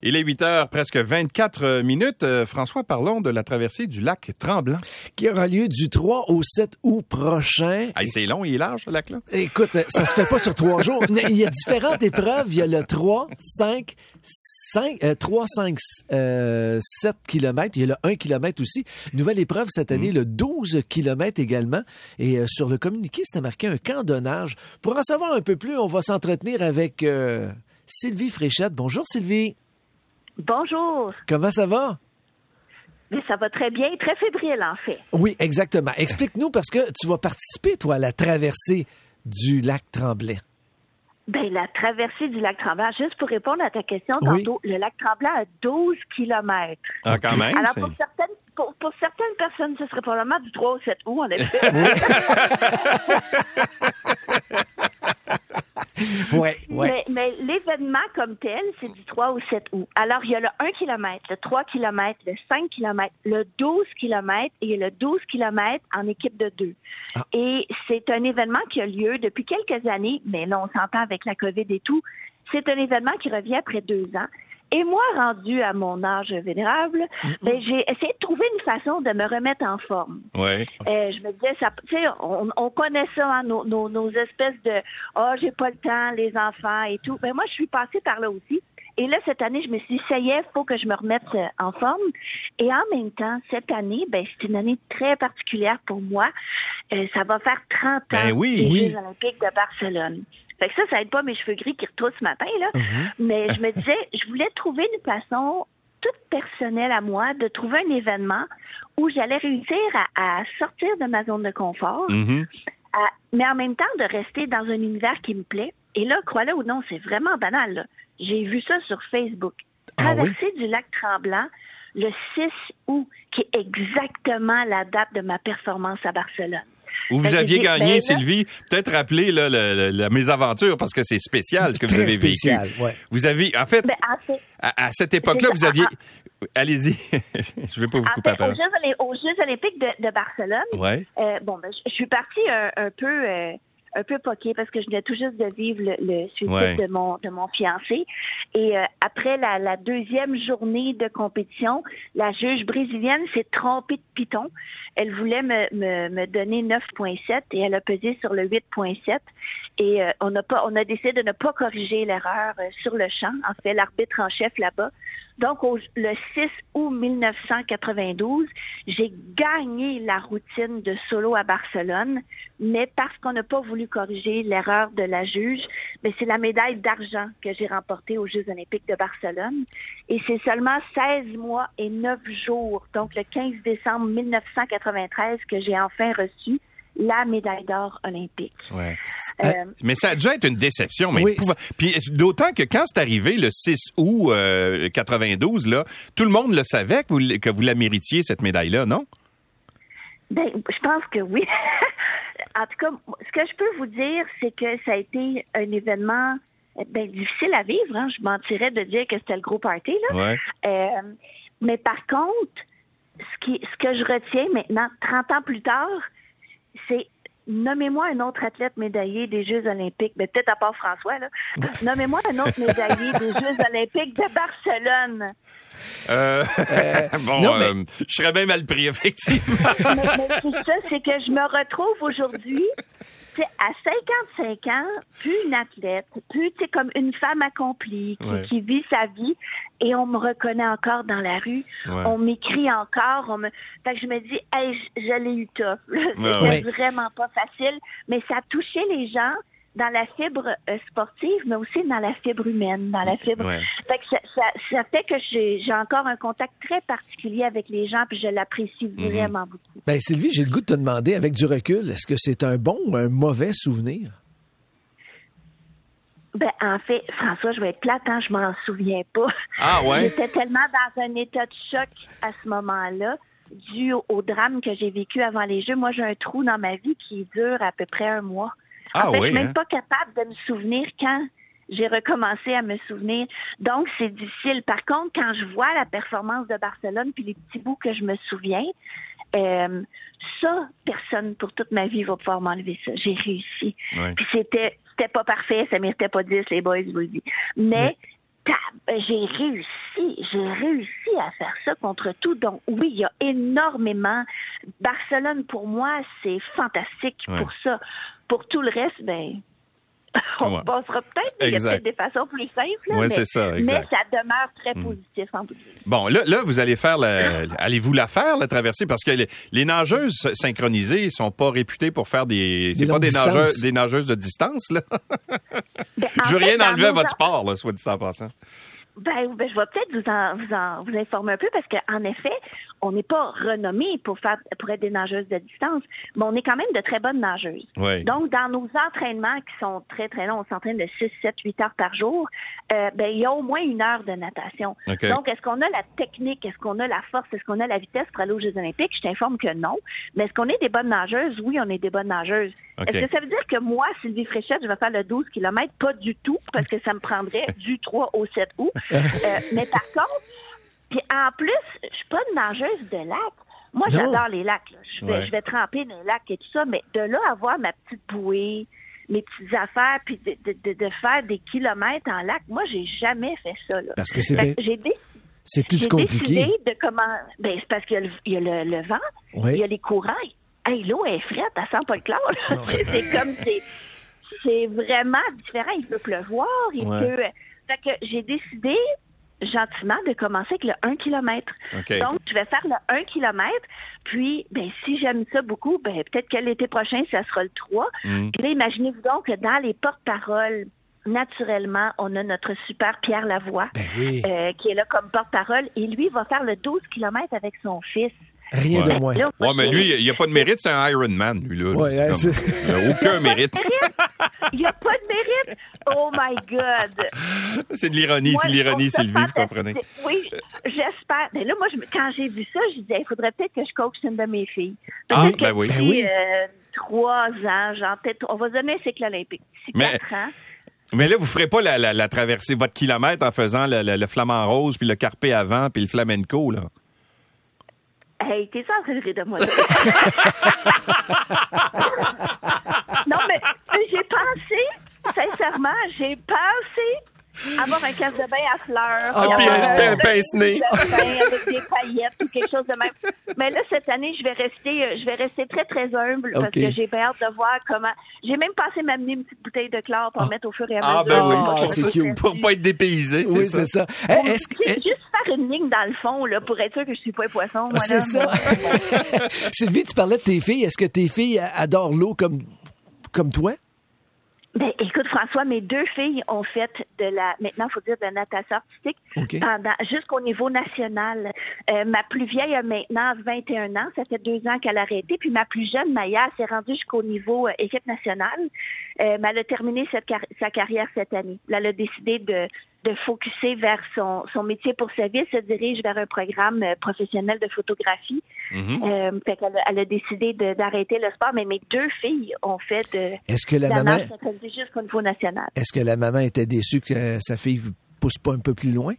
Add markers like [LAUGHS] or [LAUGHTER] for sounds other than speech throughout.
Il est 8 heures, presque 24 minutes. Euh, François, parlons de la traversée du lac Tremblant. Qui aura lieu du 3 au 7 août prochain. c'est long, il est large, ce lac-là? Écoute, ça se fait pas sur trois jours. [LAUGHS] Il y a différentes épreuves. Il y a le 3, 5, 5, 3, 5, 7 km. Il y a le 1 km aussi. Nouvelle épreuve cette année, mm. le 12 km également. Et euh, sur le communiqué, c'était marqué un camp d'onnage. Pour en savoir un peu plus, on va s'entretenir avec euh, Sylvie Fréchette. Bonjour Sylvie. Bonjour. Comment ça va? Mais ça va très bien, très fébrile en fait. Oui, exactement. Explique-nous parce que tu vas participer, toi, à la traversée du lac Tremblay. Ben, la traversée du lac Tremblant, juste pour répondre à ta question tantôt, le lac Tremblant a 12 kilomètres. Ah, quand même. Alors, pour certaines, pour, pour, certaines personnes, ce serait probablement du 3 au 7 août, en effet. [LAUGHS] Mais, l'événement comme tel, c'est du 3 au 7 août. Alors, il y a le 1 km, le 3 km, le 5 km, le 12 km et le 12 km en équipe de deux. Ah. Et c'est un événement qui a lieu depuis quelques années, mais là, on s'entend avec la COVID et tout. C'est un événement qui revient après deux ans. Et moi, rendu à mon âge vénérable, ben, j'ai essayé de trouver une façon de me remettre en forme. Ouais. Euh, je me disais, ça, on, on, connaît ça, hein, nos, nos, nos, espèces de, oh, j'ai pas le temps, les enfants et tout. Ben moi, je suis passée par là aussi. Et là, cette année, je me suis dit, ça y est, faut que je me remette euh, en forme. Et en même temps, cette année, ben, c'est une année très particulière pour moi. Euh, ça va faire 30 ben ans oui, des Jeux olympiques de Barcelone. Fait que ça, ça aide pas mes cheveux gris qui retroussent ce matin, là. Mhm. Mais je me [LAUGHS] disais, je voulais trouver une façon toute personnelle à moi de trouver un événement où j'allais réussir à, sortir de ma zone de confort, mhm. mais en même temps de rester dans un univers qui me plaît. Et là, crois-le ou non, c'est vraiment banal. J'ai vu ça sur Facebook. Ah Traverser du lac Tremblant le 6 août, qui est exactement la date de ma performance à Barcelone. Où vous aviez gagné, ben Sylvie, peut-être rappeler là, la mésaventure parce que c'est spécial ce que vous avez spécial, vécu. Vous avez, en fait, ben, à, cette époque-là, vous aviez. [LAUGHS] Allez-y, [LAUGHS] je ne vais pas vous couper la Aux, Jeux, olympiques de, Barcelone, ouais. euh, bon, ben, je, suis partie un, peu. Euh, un peu poqué parce que je venais tout juste de vivre le, le suicide de mon de mon fiancé. Et euh, après la, deuxième journée de compétition, la juge brésilienne s'est trompée de piton. Elle voulait me, me, me donner 9.7 et elle a pesé sur le 8.7. Et euh, on n'a pas on a décidé de ne pas corriger l'erreur euh, sur le champ. En fait, l'arbitre en chef là-bas donc, le 6 août 1992, j'ai gagné la routine de solo à Barcelone, mais parce qu'on n'a pas voulu corriger l'erreur de la juge, mais c'est la médaille d'argent que j'ai remportée aux Jeux olympiques de Barcelone. Et c'est seulement 16 mois et 9 jours, donc le 15 décembre 1993, que j'ai enfin reçu la médaille d'or olympique. Ouais. Euh, mais ça a dû être une déception. Mais Puis d'autant que quand c'est arrivé le 6 août 92, euh, là, tout le monde le savait que vous, que vous la méritiez, cette médaille-là, non? Ben, je pense que oui. [LAUGHS] en tout cas, ce que je peux vous dire, c'est que ça a été un événement ben, difficile à vivre. Hein. Je mentirais de dire que c'était le gros party. Là. Euh, mais par contre, ce, qui, ce que je retiens maintenant, 30 ans plus tard, nommez-moi un autre athlète médaillé des Jeux olympiques, mais ben, peut-être à part François, là. [LAUGHS] nommez-moi un autre médaillé des Jeux olympiques de Barcelone. Euh, [LAUGHS] bon, euh, je serais bien mal pris, effectivement. [LAUGHS] mais, mais c'est ça, c'est que je me retrouve aujourd'hui à 55 ans, plus une athlète, plus tu comme une femme accomplie qui, vit sa vie et on me reconnaît encore dans la rue. On m'écrit encore. On me... Fait que je me dis, hey, je, l'ai eu tough. [LAUGHS] C'était vraiment pas facile, mais ça a touché les gens dans la fibre euh, sportive, mais aussi dans la fibre humaine, dans la fibre. Fait que ça, fait que j'ai encore un contact très particulier avec les gens, puis je l'apprécie mhm. vraiment beaucoup. Ben Sylvie, j'ai le goût de te demander, avec du recul, est-ce que c'est un bon ou un mauvais souvenir? Ben, en fait, François, je vais être plate, hein, je m'en souviens pas. Ah ouais? J'étais tellement dans un état de choc à ce moment-là, dû au drame que j'ai vécu avant les Jeux. Moi, j'ai un trou dans ma vie qui dure à peu près un mois. Ah, en fait, oui, je suis même hein? pas capable de me souvenir quand j'ai recommencé à me souvenir. Donc, c'est difficile. Par contre, quand je vois la performance de Barcelone, puis les petits bouts que je me souviens, euh, ça, personne pour toute ma vie va pouvoir m'enlever ça. J'ai réussi. Puis c'était, c'était pas parfait, ça méritait pas 10, les boys, vous le dis. Mais j'ai réussi, j'ai réussi à faire ça contre tout. Donc oui, il y a énormément. Barcelone pour moi, c'est fantastique pour ça. Pour tout le reste, ben [LAUGHS] on ouais. passera peut-être des façons plus simples. Oui, c'est ça, exact. Mais ça demeure très hmm. positif en Bon, là, là, vous allez faire la, allez-vous la faire, la traversée? Parce que les, nageuses synchronisées sont pas réputées pour faire des, c'est pas des nageuses, des nageuses de distance, là. [LAUGHS] Ben, Je veux rien enlever à votre sport, là, soit dit en passant. Ben, ben, je vais peut-être vous en, vous en vous informer un peu parce qu'en effet, on n'est pas renommé pour faire pour être des nageuses de distance, mais on est quand même de très bonnes nageuses. Donc, dans nos entraînements qui sont très, très longs, on s'entraîne de 6, 7, 8 heures par jour, euh, ben, il y a au moins une heure de natation. Donc, est-ce qu'on a la technique, est-ce qu'on a la force, est-ce qu'on a la vitesse pour aller aux Jeux olympiques? Je t'informe que non. Mais est-ce qu'on est des bonnes nageuses? Oui, on est des bonnes nageuses. Est-ce que ça veut dire que moi, Sylvie Fréchette, je vais faire le 12 km? Pas du tout, parce que ça me prendrait du 3 au 7 août. Euh, mais par contre, puis en plus, je suis pas une nageuse de lac. Moi, j'adore les lacs. Je, vais, je vais tremper dans les lacs et tout ça, mais de là avoir ma petite bouée, mes petites affaires, puis de, de, de, faire des kilomètres en lac, moi, j'ai jamais fait ça. Là. Parce que c'est C'est plus compliqué. Décidé de comment. Ben, c'est parce qu'il y a le, le, vent, il y a les courants. Hey, l'eau est frette, elle sent pas le chlore. [LAUGHS] c'est comme c'est. C'est vraiment différent. Il peut pleuvoir, il peut. Fait que j'ai décidé gentiment de commencer avec le 1 km. Donc, je vais faire le 1 km. Puis, ben, si j'aime ça beaucoup, ben, peut-être que l'été prochain, ça sera le 3. Mm. Puis là, imaginez-vous donc que dans les porte-paroles, naturellement, on a notre super Pierre Lavoie, ben euh, qui est là comme porte-parole. Et lui va faire le 12 km avec son fils. Rien de moins. Ouais, mais lui, il n'y a pas de mérite, c'est un Iron Man, lui, là. Ouais, il n'a aucun mérite. Il n'y a pas de mérite. Oh my God. C'est de l'ironie, c'est de l'ironie, Sylvie, vous comprenez. Oui, j'espère. Mais là, moi, quand j'ai vu ça, je disais, il faudrait peut-être que je coach une de mes filles. Ah, ben oui. Ben oui. Euh, trois ans, genre, peut-être, on va donner un cycle olympique. Mais... Mais là, vous ferez pas la, la, la, traversée, votre kilomètre en faisant le, le, le flamant rose, puis le carpé avant, puis le flamenco, là. Hey, t'es en train de rire de moi. [LAUGHS] non, mais j'ai pensé, sincèrement, j'ai pensé avoir un casse de bain à fleurs. Ah, puis un, un pince-nez. Avec des paillettes ou quelque chose de même. Mais là, cette année, je vais rester, euh, je vais rester très, très humble parce que j'ai hâte de voir comment. J'ai même pensé m'amener une petite bouteille de chlore pour ah. mettre au fur et à ah, mesure. Ah, ben oui. Oh, c'est cute. Pour pas être dépaysé, c'est ça. ça. Eh, est-ce que... Juste faire une ligne dans le fond, là, pour être sûr que je suis pas un poisson. C'est ça. [LAUGHS] Sylvie, tu parlais de tes filles. Est-ce que tes filles adorent l'eau comme, comme toi? Ben, écoute, François, mes deux filles ont fait de la, maintenant, il faut dire, de la natation artistique pendant, jusqu'au niveau national. Euh, ma plus vieille a maintenant 21 ans. Ça fait deux ans qu'elle a arrêté. Puis ma plus jeune, Maya, s'est rendue jusqu'au niveau euh, équipe nationale. Euh, mais elle a terminé sa carrière cette année. elle a décidé de, de focuser vers son, son métier pour sa vie. Elle se dirige vers un programme euh, professionnel de photographie. Mm-hmm. euh, fait qu'elle elle a décidé d'arrêter le sport, mais mes deux filles ont fait de, Est-ce que la, maman jusqu'au niveau national. Est-ce que la maman était déçue que euh, sa fille pousse pas un peu plus loin?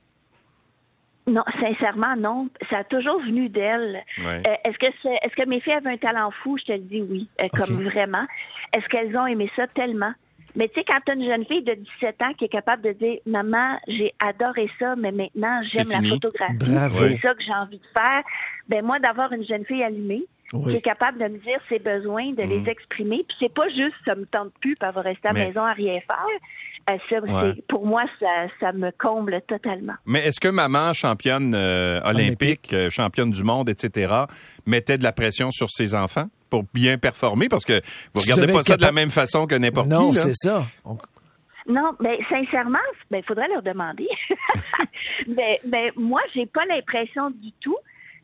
Non, sincèrement, non. Ça a toujours venu d'elle. Euh, est-ce que c'est, est-ce que mes filles avaient un talent fou? Je te le dis oui, comme vraiment. Est-ce qu'elles ont aimé ça tellement? Mais tu sais, quand tu as une jeune fille de 17 ans qui est capable de dire Maman, j'ai adoré ça, mais maintenant j'aime la photographie. C'est ça que j'ai envie de faire. Ben moi, d'avoir une jeune fille allumée, qui est capable de me dire ses besoins, de les mm. exprimer. Puis c'est pas juste ça me tente plus, puis elle va rester à la maison à rien faire. Euh, pour moi, ça, ça, me comble totalement. Mais est-ce que maman, championne euh, olympique, euh, championne du monde, etc., mettait de la pression sur ses enfants? pour bien performer? Parce que vous regardez pas ça de la même façon que n'importe qui. Non, c'est ça. Non, mais ben, sincèrement, il ben, faudrait leur demander. mais, [LAUGHS] mais moi, j'ai pas l'impression du tout.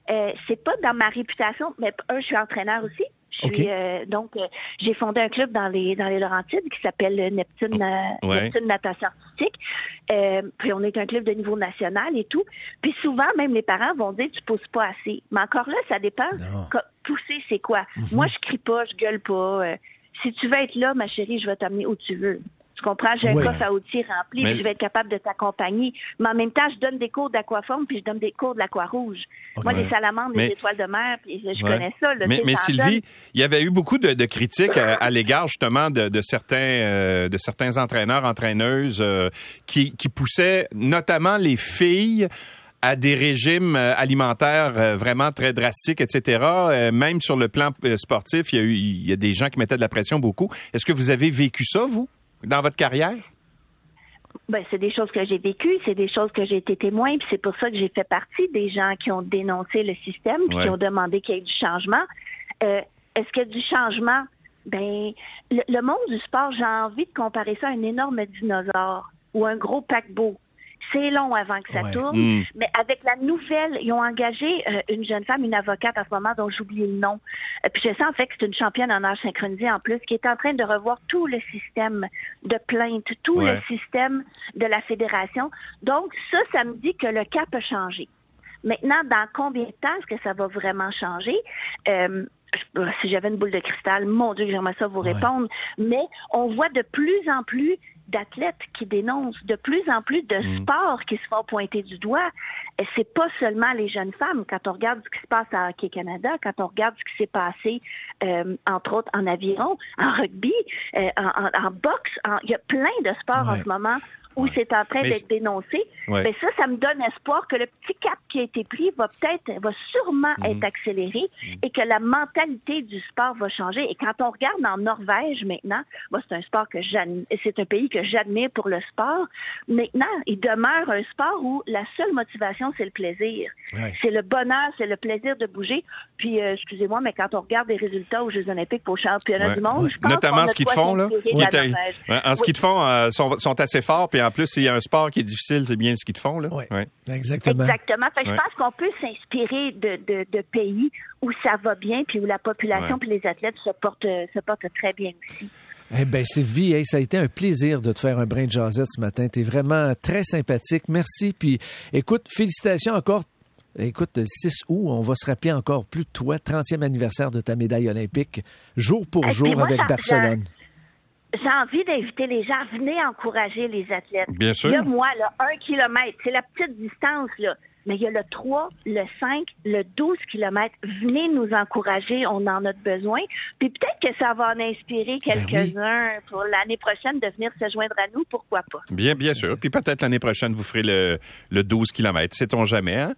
Euh, c'est pas dans ma réputation, mais un, je suis entraîneur aussi. Euh, donc, euh, j'ai fondé un club dans les dans les Laurentides qui s'appelle Neptune, euh, Neptune Natation Artistique. puis on est un club de niveau national et tout. Puis souvent, même les parents vont dire tu pousses pas assez. Mais encore là, ça dépend. Pousser, c'est quoi? Mhm. Moi, je crie pas, je gueule pas. si tu veux être là, ma chérie, je vais t'amener où tu veux. Tu comprends? J'ai un coffre à outils rempli, je vais être capable de t'accompagner. Mais en même temps, je donne des cours d'aquaforme, puis je donne des cours de l'aquarouge. Moi, les salamandres, les étoiles de mer, puis je connais ça. mais, Sylvie, il y avait eu beaucoup de, critiques à, l'égard justement de, certains, euh, de certains entraîneurs, entraîneuses euh, qui, qui poussaient notamment les filles à des régimes euh, alimentaires euh, vraiment très drastiques, etc. Euh, même sur le plan sportif, il y, a eu, il y a des gens qui mettaient de la pression beaucoup. Est-ce que vous avez vécu ça, vous, dans votre carrière? Ben, c'est des choses que j'ai vécues, c'est des choses que j'ai été témoin, puis c'est pour ça que j'ai fait partie des gens qui ont dénoncé le système, puis qui ont demandé qu'il y ait du changement. Est-ce qu'il y a du changement? Ben, le, le monde du sport, j'ai envie de comparer ça à un énorme dinosaure ou un gros paquebot. C'est long avant que ça tourne. Hmm. Mais avec la nouvelle, ils ont engagé euh, une jeune femme, une avocate à ce moment dont j'oublie le nom. Euh, puis je sais en fait que c'est une championne en âge synchronisé en plus, qui est en train de revoir tout le système de plainte, tout le système de la fédération. Donc ça, ça me dit que le cap a changé. Maintenant, dans combien de temps est-ce que ça va vraiment changer? Euh, si j'avais une boule de cristal, mon Dieu, j'aimerais ça vous répondre. Mais on voit de plus en plus d'athlètes qui dénoncent de plus en plus de mm. sports qui se font pointer du doigt. Et c'est pas seulement les jeunes femmes. Quand on regarde ce qui se passe à Hockey Canada, quand on regarde ce qui s'est passé, euh, entre autres en aviron, en rugby, euh, en, boxe, il y a plein de sports en ce moment où c'est en train d'être dénoncé. Mais ça, ça me donne espoir que le petit cap qui a été pris va peut-être, va sûrement mhm. être accéléré mhm. et que la mentalité du sport va changer. Et quand on regarde en Norvège maintenant, moi, c'est un sport que j'admire, c'est un pays que j'admire pour le sport. Maintenant, il demeure un sport où la seule motivation, c'est le plaisir. C'est le bonheur, c'est le plaisir de bouger. Puis, euh, excusez-moi, mais quand on regarde les résultats aux Jeux olympiques, au championnat du monde, je pense Notamment ce qu'ils font, là. En ce qu'ils font, euh, sont, sont assez forts, puis en plus, s'il y a un sport qui est difficile, c'est bien ce qu'ils te font. Là. Oui, exactement. Exactement. je pense qu'on peut s'inspirer de, pays où ça va bien, puis où la population puis les athlètes se portent, se portent très bien aussi. Eh bien, Sylvie, ça a été un plaisir de te faire un brin de jasette ce matin. Tu es vraiment très sympathique. Merci. Puis, écoute, félicitations encore. Écoute, le 6 août, on va se rappeler encore plus de toi, 30e anniversaire de ta médaille olympique, jour pour jour avec Barcelone j'ai envie d'inviter les gens à venir encourager les athlètes. Bien sûr. Il y a moi, là, un kilomètre, c'est la petite distance, là. Mais il y a le 3, le 5, le 12 kilomètres. Venez nous encourager, on en a besoin. Puis peut-être que ça va en inspirer ben quelques-uns pour l'année prochaine de venir se joindre à nous, pourquoi pas? Bien, bien sûr. Puis peut-être l'année prochaine, vous ferez le, le 12 kilomètres. Sait-on jamais, hein?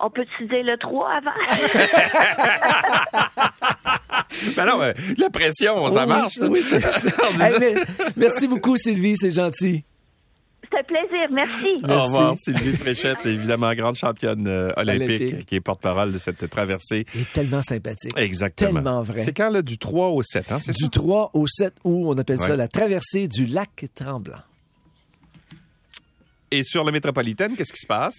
On peut utiliser le 3 avant? [LAUGHS] ben non, la pression, ça marche. Oui, [LAUGHS] merci beaucoup, Sylvie, c'est gentil. C'est un plaisir, merci. Au revoir, Sylvie Fréchette, évidemment grande championne euh, olympique, qui est porte-parole de cette traversée. Et tellement sympathique. Exactement. Tellement vrai. C'est quand, là, du 3 au 7, hein, c'est Du 3 au 7 août, on appelle ça la traversée du lac Tremblant. Et sur la métropolitaine, qu'est-ce qui se passe?